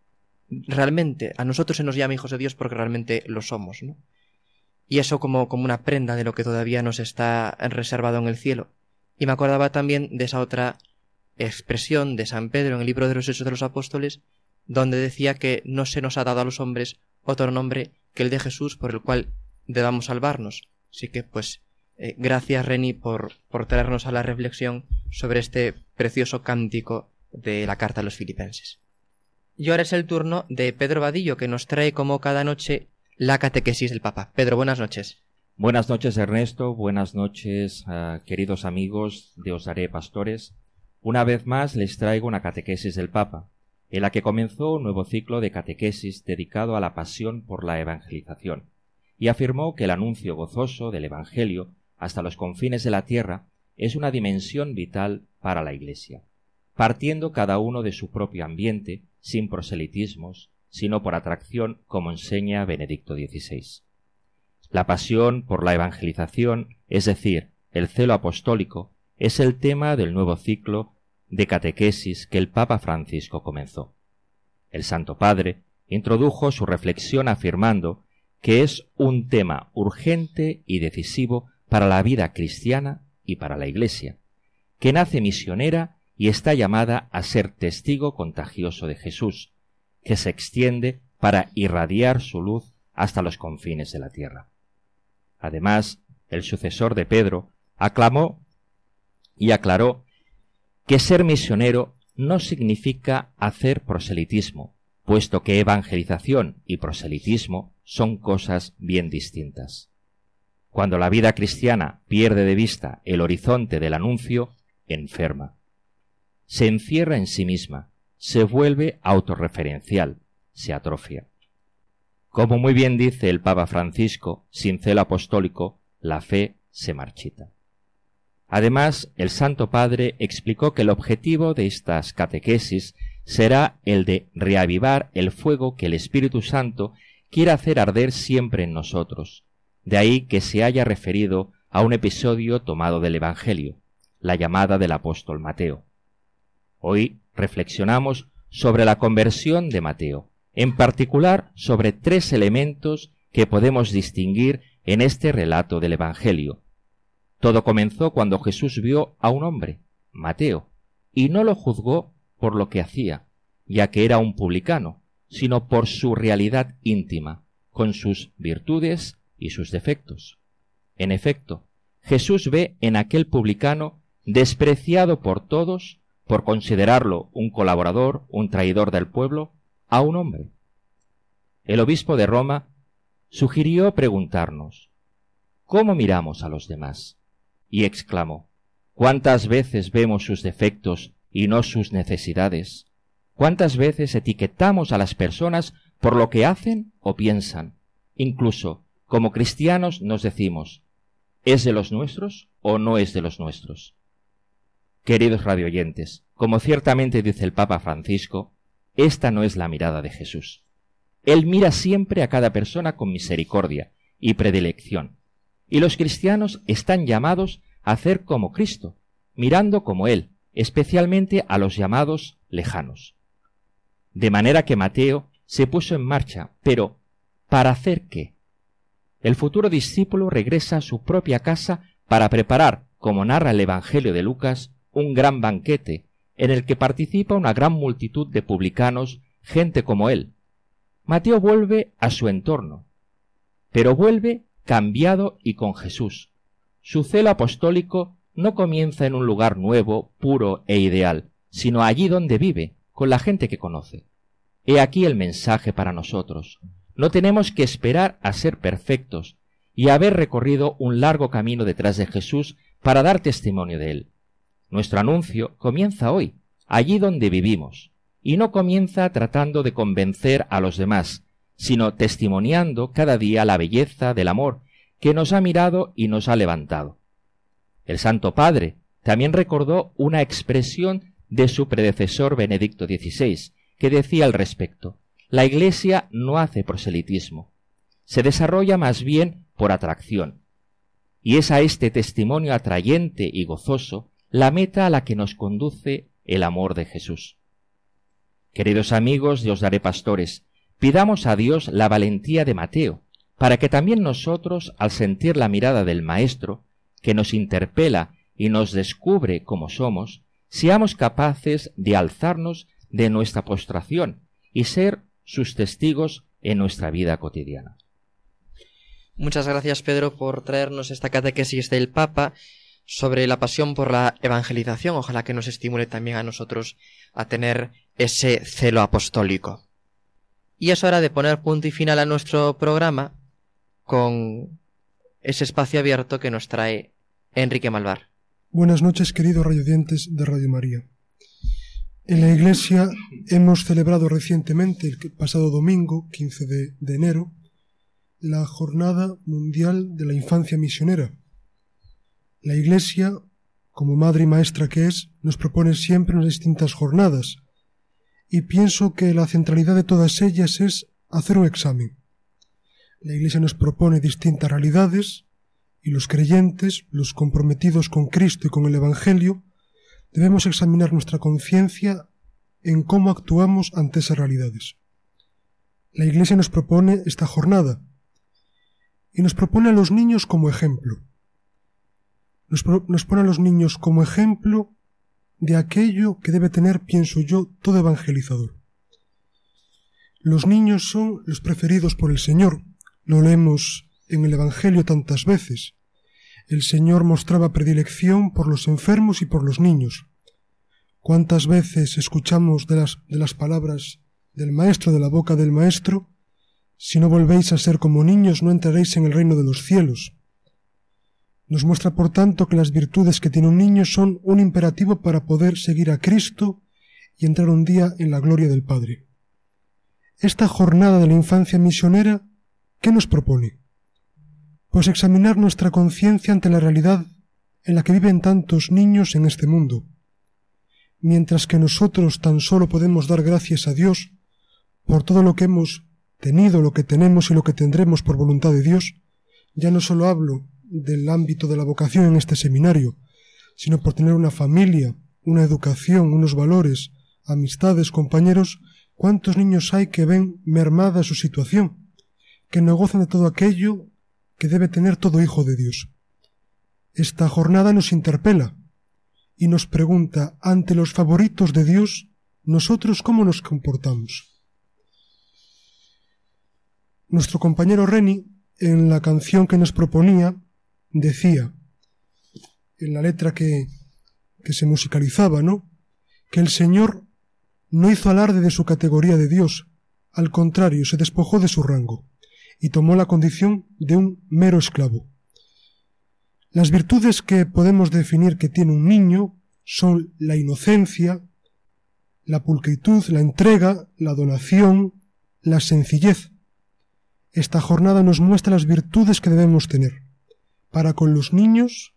Speaker 2: realmente a nosotros se nos llama hijos de Dios porque realmente lo somos, ¿no? Y eso como, como una prenda de lo que todavía nos está reservado en el cielo. Y me acordaba también de esa otra expresión de San Pedro en el libro de los Hechos de los Apóstoles, donde decía que no se nos ha dado a los hombres otro nombre que el de Jesús por el cual debamos salvarnos. Así que, pues, eh, gracias Reni por, por traernos a la reflexión sobre este precioso cántico de la carta a los filipenses. Y ahora es el turno de Pedro Vadillo, que nos trae como cada noche la catequesis del Papa. Pedro, buenas noches.
Speaker 8: Buenas noches Ernesto, buenas noches queridos amigos de Os Daré Pastores. Una vez más les traigo una catequesis del Papa, en la que comenzó un nuevo ciclo de catequesis dedicado a la pasión por la evangelización, y afirmó que el anuncio gozoso del Evangelio hasta los confines de la tierra es una dimensión vital para la Iglesia, partiendo cada uno de su propio ambiente, sin proselitismos, sino por atracción, como enseña Benedicto XVI. La pasión por la evangelización, es decir, el celo apostólico, es el tema del nuevo ciclo de catequesis que el Papa Francisco comenzó. El Santo Padre introdujo su reflexión afirmando que es un tema urgente y decisivo para la vida cristiana y para la Iglesia, que nace misionera y está llamada a ser testigo contagioso de Jesús, que se extiende para irradiar su luz hasta los confines de la tierra. Además, el sucesor de Pedro aclamó y aclaró que ser misionero no significa hacer proselitismo, puesto que evangelización y proselitismo son cosas bien distintas. Cuando la vida cristiana pierde de vista el horizonte del anuncio, enferma. Se encierra en sí misma, se vuelve autorreferencial, se atrofia. Como muy bien dice el Papa Francisco, sin celo apostólico, la fe se marchita. Además, el Santo Padre explicó que el objetivo de estas catequesis será el de reavivar el fuego que el Espíritu Santo quiere hacer arder siempre en nosotros. De ahí que se haya referido a un episodio tomado del Evangelio, la llamada del apóstol Mateo. Hoy reflexionamos sobre la conversión de Mateo, en particular sobre tres elementos que podemos distinguir en este relato del Evangelio. Todo comenzó cuando Jesús vio a un hombre, Mateo, y no lo juzgó por lo que hacía, ya que era un publicano, sino por su realidad íntima, con sus virtudes y sus defectos. En efecto, Jesús ve en aquel publicano despreciado por todos por considerarlo un colaborador, un traidor del pueblo, a un hombre. El obispo de Roma sugirió preguntarnos ¿Cómo miramos a los demás? Y exclamó ¿Cuántas veces vemos sus defectos y no sus necesidades? ¿Cuántas veces etiquetamos a las personas por lo que hacen o piensan? Incluso, como cristianos nos decimos, ¿es de los nuestros o no es de los nuestros? Queridos radioyentes, como ciertamente dice el Papa Francisco, esta no es la mirada de Jesús. Él mira siempre a cada persona con misericordia y predilección, y los cristianos están llamados a hacer como Cristo, mirando como Él, especialmente a los llamados lejanos. De manera que Mateo se puso en marcha, pero ¿para hacer qué? El futuro discípulo regresa a su propia casa para preparar, como narra el Evangelio de Lucas, un gran banquete en el que participa una gran multitud de publicanos, gente como él. Mateo vuelve a su entorno, pero vuelve cambiado y con Jesús. Su celo apostólico no comienza en un lugar nuevo, puro e ideal, sino allí donde vive, con la gente que conoce. He aquí el mensaje para nosotros. No tenemos que esperar a ser perfectos y haber recorrido un largo camino detrás de Jesús para dar testimonio de él. Nuestro anuncio comienza hoy, allí donde vivimos, y no comienza tratando de convencer a los demás, sino testimoniando cada día la belleza del amor que nos ha mirado y nos ha levantado. El Santo Padre también recordó una expresión de su predecesor Benedicto XVI, que decía al respecto, la Iglesia no hace proselitismo, se desarrolla más bien por atracción. Y es a este testimonio atrayente y gozoso la meta a la que nos conduce el amor de Jesús. Queridos amigos de Os Daré Pastores, pidamos a Dios la valentía de Mateo, para que también nosotros, al sentir la mirada del Maestro, que nos interpela y nos descubre como somos, seamos capaces de alzarnos de nuestra postración y ser sus testigos en nuestra vida cotidiana.
Speaker 2: Muchas gracias, Pedro, por traernos esta catequesis del Papa sobre la pasión por la evangelización. Ojalá que nos estimule también a nosotros a tener ese celo apostólico. Y es hora de poner punto y final a nuestro programa con ese espacio abierto que nos trae Enrique Malvar.
Speaker 9: Buenas noches, queridos radiodientes de Radio María. En la Iglesia hemos celebrado recientemente, el pasado domingo, 15 de, de enero, la Jornada Mundial de la Infancia Misionera. La Iglesia, como madre y maestra que es, nos propone siempre unas distintas jornadas, y pienso que la centralidad de todas ellas es hacer un examen. La Iglesia nos propone distintas realidades y los creyentes, los comprometidos con Cristo y con el Evangelio, debemos examinar nuestra conciencia en cómo actuamos ante esas realidades. La Iglesia nos propone esta jornada y nos propone a los niños como ejemplo. Nos, nos pone a los niños como ejemplo de aquello que debe tener, pienso yo, todo evangelizador. Los niños son los preferidos por el Señor, lo leemos en el Evangelio tantas veces. El Señor mostraba predilección por los enfermos y por los niños. ¿Cuántas veces escuchamos de las, de las palabras del Maestro, de la boca del Maestro? Si no volvéis a ser como niños, no entraréis en el reino de los cielos. Nos muestra, por tanto, que las virtudes que tiene un niño son un imperativo para poder seguir a Cristo y entrar un día en la gloria del Padre. Esta jornada de la infancia misionera ¿Qué nos propone? Pues examinar nuestra conciencia ante la realidad en la que viven tantos niños en este mundo. Mientras que nosotros tan solo podemos dar gracias a Dios por todo lo que hemos tenido, lo que tenemos y lo que tendremos por voluntad de Dios, ya no solo hablo del ámbito de la vocación en este seminario, sino por tener una familia, una educación, unos valores, amistades, compañeros, ¿cuántos niños hay que ven mermada su situación? que no gozan de todo aquello que debe tener todo hijo de Dios. Esta jornada nos interpela y nos pregunta ante los favoritos de Dios, nosotros cómo nos comportamos. Nuestro compañero Reni, en la canción que nos proponía, decía, en la letra que, que se musicalizaba, ¿no? Que el Señor no hizo alarde de su categoría de Dios, al contrario, se despojó de su rango y tomó la condición de un mero esclavo. Las virtudes que podemos definir que tiene un niño son la inocencia, la pulcritud, la entrega, la donación, la sencillez. Esta jornada nos muestra las virtudes que debemos tener para con los niños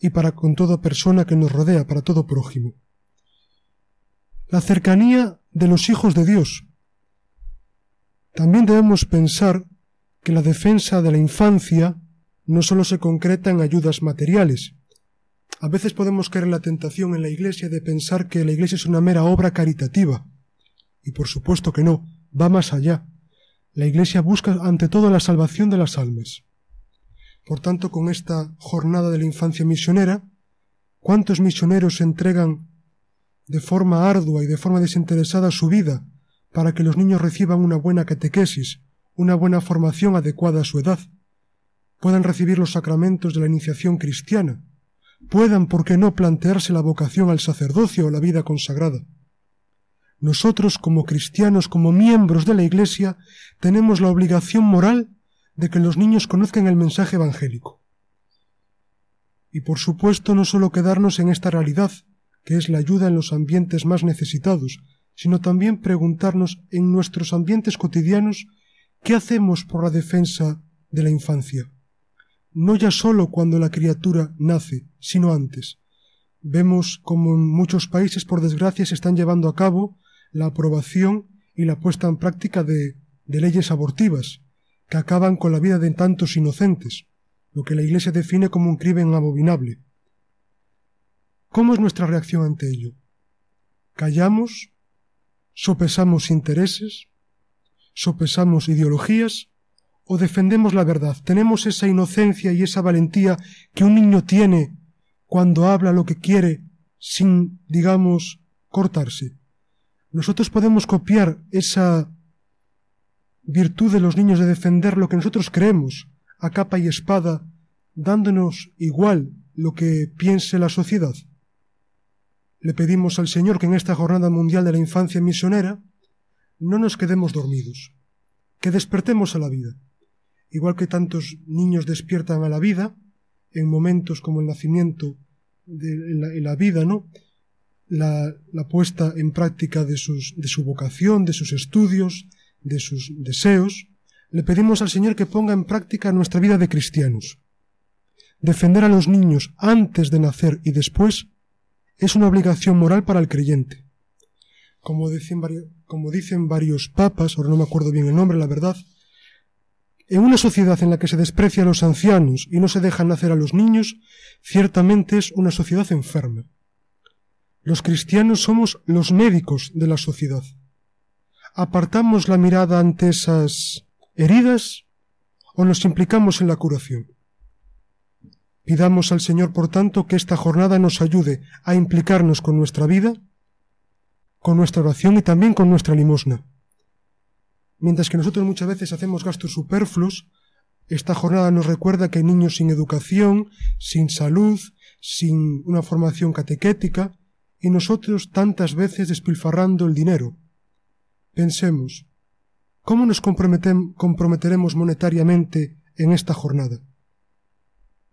Speaker 9: y para con toda persona que nos rodea, para todo prójimo. La cercanía de los hijos de Dios. También debemos pensar que la defensa de la infancia no solo se concreta en ayudas materiales. A veces podemos caer en la tentación en la Iglesia de pensar que la Iglesia es una mera obra caritativa. Y por supuesto que no, va más allá. La Iglesia busca ante todo la salvación de las almas. Por tanto, con esta jornada de la infancia misionera, ¿cuántos misioneros entregan de forma ardua y de forma desinteresada su vida para que los niños reciban una buena catequesis, una buena formación adecuada a su edad, puedan recibir los sacramentos de la iniciación cristiana, puedan, por qué no, plantearse la vocación al sacerdocio o la vida consagrada. Nosotros, como cristianos, como miembros de la Iglesia, tenemos la obligación moral de que los niños conozcan el mensaje evangélico. Y por supuesto no solo quedarnos en esta realidad, que es la ayuda en los ambientes más necesitados, sino también preguntarnos en nuestros ambientes cotidianos qué hacemos por la defensa de la infancia. No ya solo cuando la criatura nace, sino antes. Vemos como en muchos países, por desgracia, se están llevando a cabo la aprobación y la puesta en práctica de, de leyes abortivas, que acaban con la vida de tantos inocentes, lo que la Iglesia define como un crimen abominable. ¿Cómo es nuestra reacción ante ello? ¿Callamos? ¿Sopesamos intereses? ¿Sopesamos ideologías? ¿O defendemos la verdad? ¿Tenemos esa inocencia y esa valentía que un niño tiene cuando habla lo que quiere sin, digamos, cortarse? Nosotros podemos copiar esa virtud de los niños de defender lo que nosotros creemos a capa y espada, dándonos igual lo que piense la sociedad. Le pedimos al Señor que en esta Jornada Mundial de la Infancia Misionera no nos quedemos dormidos, que despertemos a la vida, igual que tantos niños despiertan a la vida en momentos como el nacimiento de la, vida, ¿no? La, puesta en práctica de su vocación, de sus estudios, de sus deseos, le pedimos al Señor que ponga en práctica nuestra vida de cristianos. Defender a los niños antes de nacer y después es una obligación moral para el creyente. Como dicen, varios, como dicen varios papas, ahora no me acuerdo bien el nombre, la verdad, en una sociedad en la que se desprecia a los ancianos y no se dejan nacer a los niños, ciertamente es una sociedad enferma. Los cristianos somos los médicos de la sociedad. ¿Apartamos la mirada ante esas heridas o nos implicamos en la curación? Pidamos al Señor, por tanto, que esta jornada nos ayude a implicarnos con nuestra vida, con nuestra oración y también con nuestra limosna. Mientras que nosotros muchas veces hacemos gastos superfluos, esta jornada nos recuerda que hay niños sin educación, sin salud, sin una formación catequética, y nosotros tantas veces despilfarrando el dinero. Pensemos, ¿cómo nos comprometeremos monetariamente en esta jornada?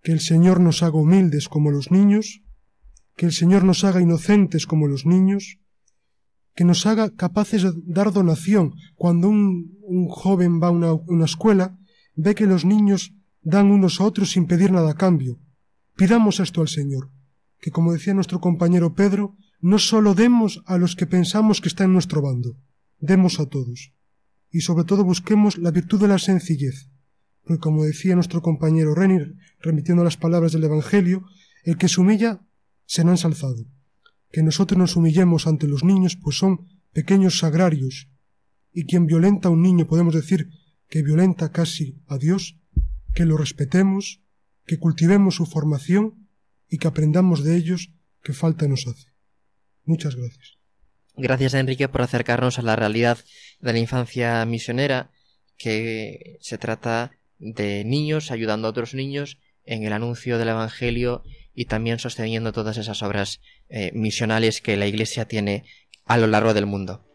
Speaker 9: que el Señor nos haga humildes como los niños, que el Señor nos haga inocentes como los niños, que nos haga capaces de dar donación. Cuando un, joven va a una, una, escuela, ve que los niños dan unos a otros sin pedir nada a cambio. Pidamos esto al Señor, que como decía nuestro compañero Pedro, no solo demos a los que pensamos que están en nuestro bando, demos a todos. Y sobre todo busquemos la virtud de la sencillez, porque como decía nuestro compañero Renner, remitiendo las palabras del Evangelio, el que se humilla será ensalzado. Que nosotros nos humillemos ante los niños, pues son pequeños sagrarios, y quien violenta a un niño podemos decir que violenta casi a Dios, que lo respetemos, que cultivemos su formación y que aprendamos de ellos que falta nos hace. Muchas gracias.
Speaker 2: Gracias, Enrique, por acercarnos a la realidad de la infancia misionera, que se trata de niños ayudando a otros niños en el anuncio del Evangelio y también sosteniendo todas esas obras eh, misionales que la Iglesia tiene a lo largo del mundo.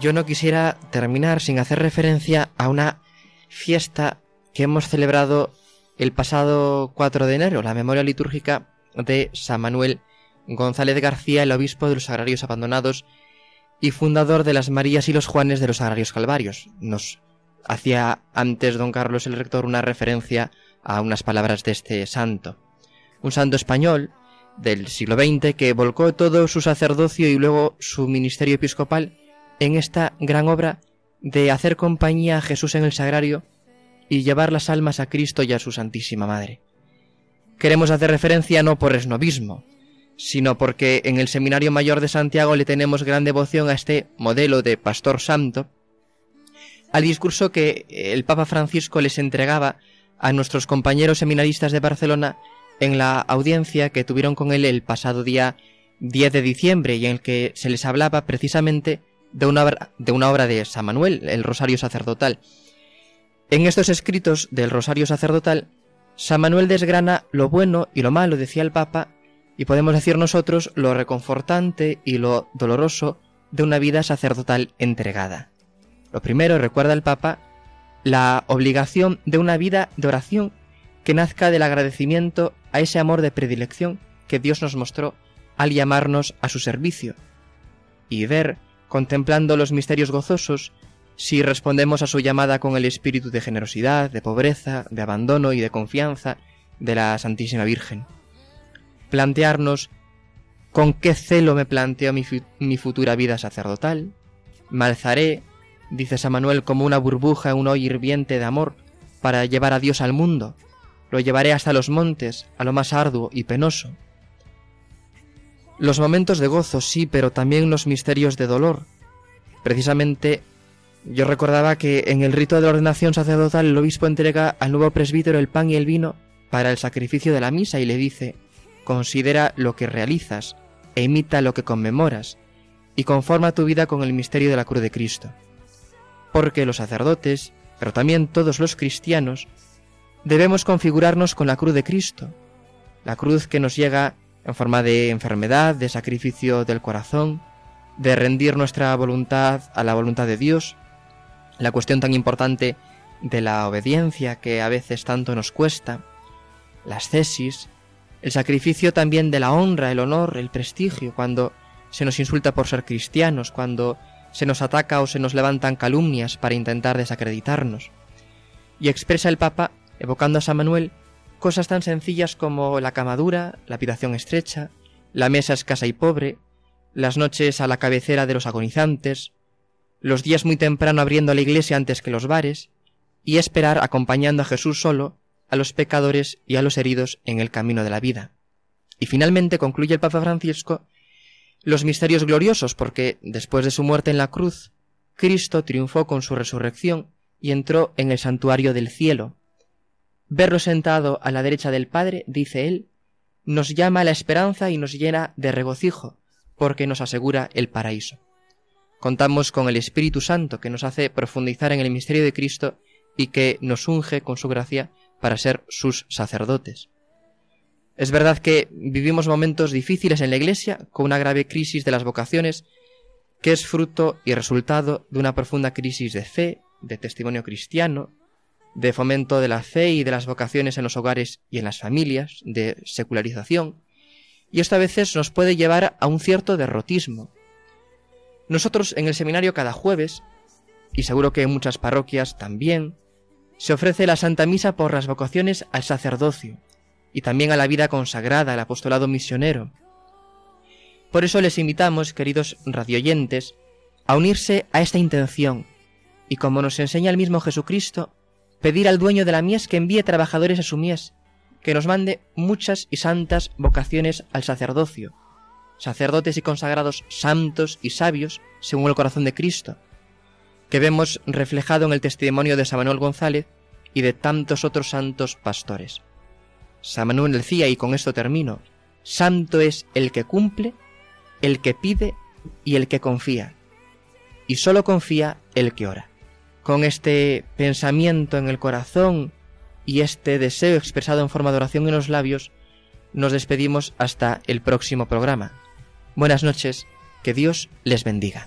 Speaker 2: Yo no quisiera terminar sin hacer referencia a una fiesta que hemos celebrado el pasado 4 de enero, la memoria litúrgica de San Manuel González García, el obispo de los Agrarios Abandonados y fundador de las Marías y los Juanes de los Agrarios Calvarios. Nos hacía antes don Carlos el rector una referencia a unas palabras de este santo. Un santo español del siglo XX que volcó todo su sacerdocio y luego su ministerio episcopal en esta gran obra de hacer compañía a Jesús en el sagrario y llevar las almas a Cristo y a su Santísima Madre. Queremos hacer referencia no por esnovismo, sino porque en el Seminario Mayor de Santiago le tenemos gran devoción a este modelo de pastor santo, al discurso que el Papa Francisco les entregaba a nuestros compañeros seminaristas de Barcelona en la audiencia que tuvieron con él el pasado día 10 de diciembre y en el que se les hablaba precisamente de una de, una obra de San Manuel, el Rosario Sacerdotal. En estos escritos del Rosario Sacerdotal, San Manuel desgrana lo bueno y lo malo, decía el Papa, y podemos decir nosotros lo reconfortante y lo doloroso de una vida sacerdotal entregada. Lo primero, recuerda el Papa, la obligación de una vida de oración que nazca del agradecimiento a ese amor de predilección que Dios nos mostró al llamarnos a su servicio, y ver, contemplando los misterios gozosos, si respondemos a su llamada con el espíritu de generosidad, de pobreza, de abandono y de confianza de la Santísima Virgen. Plantearnos con qué celo me planteo mi, mi futura vida sacerdotal. Me alzaré, dice San Manuel, como una burbuja en un hoy hirviente de amor para llevar a Dios al mundo. Lo llevaré hasta los montes, a lo más arduo y penoso. Los momentos de gozo, sí, pero también los misterios de dolor. Precisamente yo recordaba que en el rito de la ordenación sacerdotal el obispo entrega al nuevo presbítero el pan y el vino para el sacrificio de la misa y le dice, considera lo que realizas e imita lo que conmemoras y conforma tu vida con el misterio de la cruz de Cristo. Porque los sacerdotes, pero también todos los cristianos, debemos configurarnos con la cruz de Cristo, la cruz que nos llega en forma de enfermedad, de sacrificio del corazón, de rendir nuestra voluntad a la voluntad de Dios, la cuestión tan importante de la obediencia que a veces tanto nos cuesta, las cesis, el sacrificio también de la honra, el honor, el prestigio, cuando se nos insulta por ser cristianos, cuando se nos ataca o se nos levantan calumnias para intentar desacreditarnos. Y expresa el Papa, evocando a San Manuel, cosas tan sencillas como la camadura, la habitación estrecha, la mesa escasa y pobre, las noches a la cabecera de los agonizantes, los días muy temprano abriendo la iglesia antes que los bares, y esperar acompañando a Jesús solo a los pecadores y a los heridos en el camino de la vida. Y finalmente concluye el Papa Francisco los misterios gloriosos, porque después de su muerte en la cruz, Cristo triunfó con su resurrección y entró en el santuario del cielo. Verlo sentado a la derecha del Padre, dice él, nos llama a la esperanza y nos llena de regocijo, porque nos asegura el paraíso. Contamos con el Espíritu Santo que nos hace profundizar en el misterio de Cristo y que nos unge con su gracia para ser sus sacerdotes. Es verdad que vivimos momentos difíciles en la Iglesia con una grave crisis de las vocaciones que es fruto y resultado de una profunda crisis de fe, de testimonio cristiano, de fomento de la fe y de las vocaciones en los hogares y en las familias, de secularización, y esto a veces nos puede llevar a un cierto derrotismo, nosotros en el seminario cada jueves, y seguro que en muchas parroquias también, se ofrece la Santa Misa por las vocaciones al sacerdocio y también a la vida consagrada, al apostolado misionero. Por eso les invitamos, queridos radioyentes, a unirse a esta intención y, como nos enseña el mismo Jesucristo, pedir al dueño de la mies que envíe trabajadores a su mies, que nos mande muchas y santas vocaciones al sacerdocio, sacerdotes y consagrados santos y sabios según el corazón de Cristo, que vemos reflejado en el testimonio de San Manuel González y de tantos otros santos pastores. San Manuel decía, y con esto termino, Santo es el que cumple, el que pide y el que confía, y solo confía el que ora. Con este pensamiento en el corazón y este deseo expresado en forma de oración en los labios, nos despedimos hasta el próximo programa. Buenas noches, que Dios les bendiga.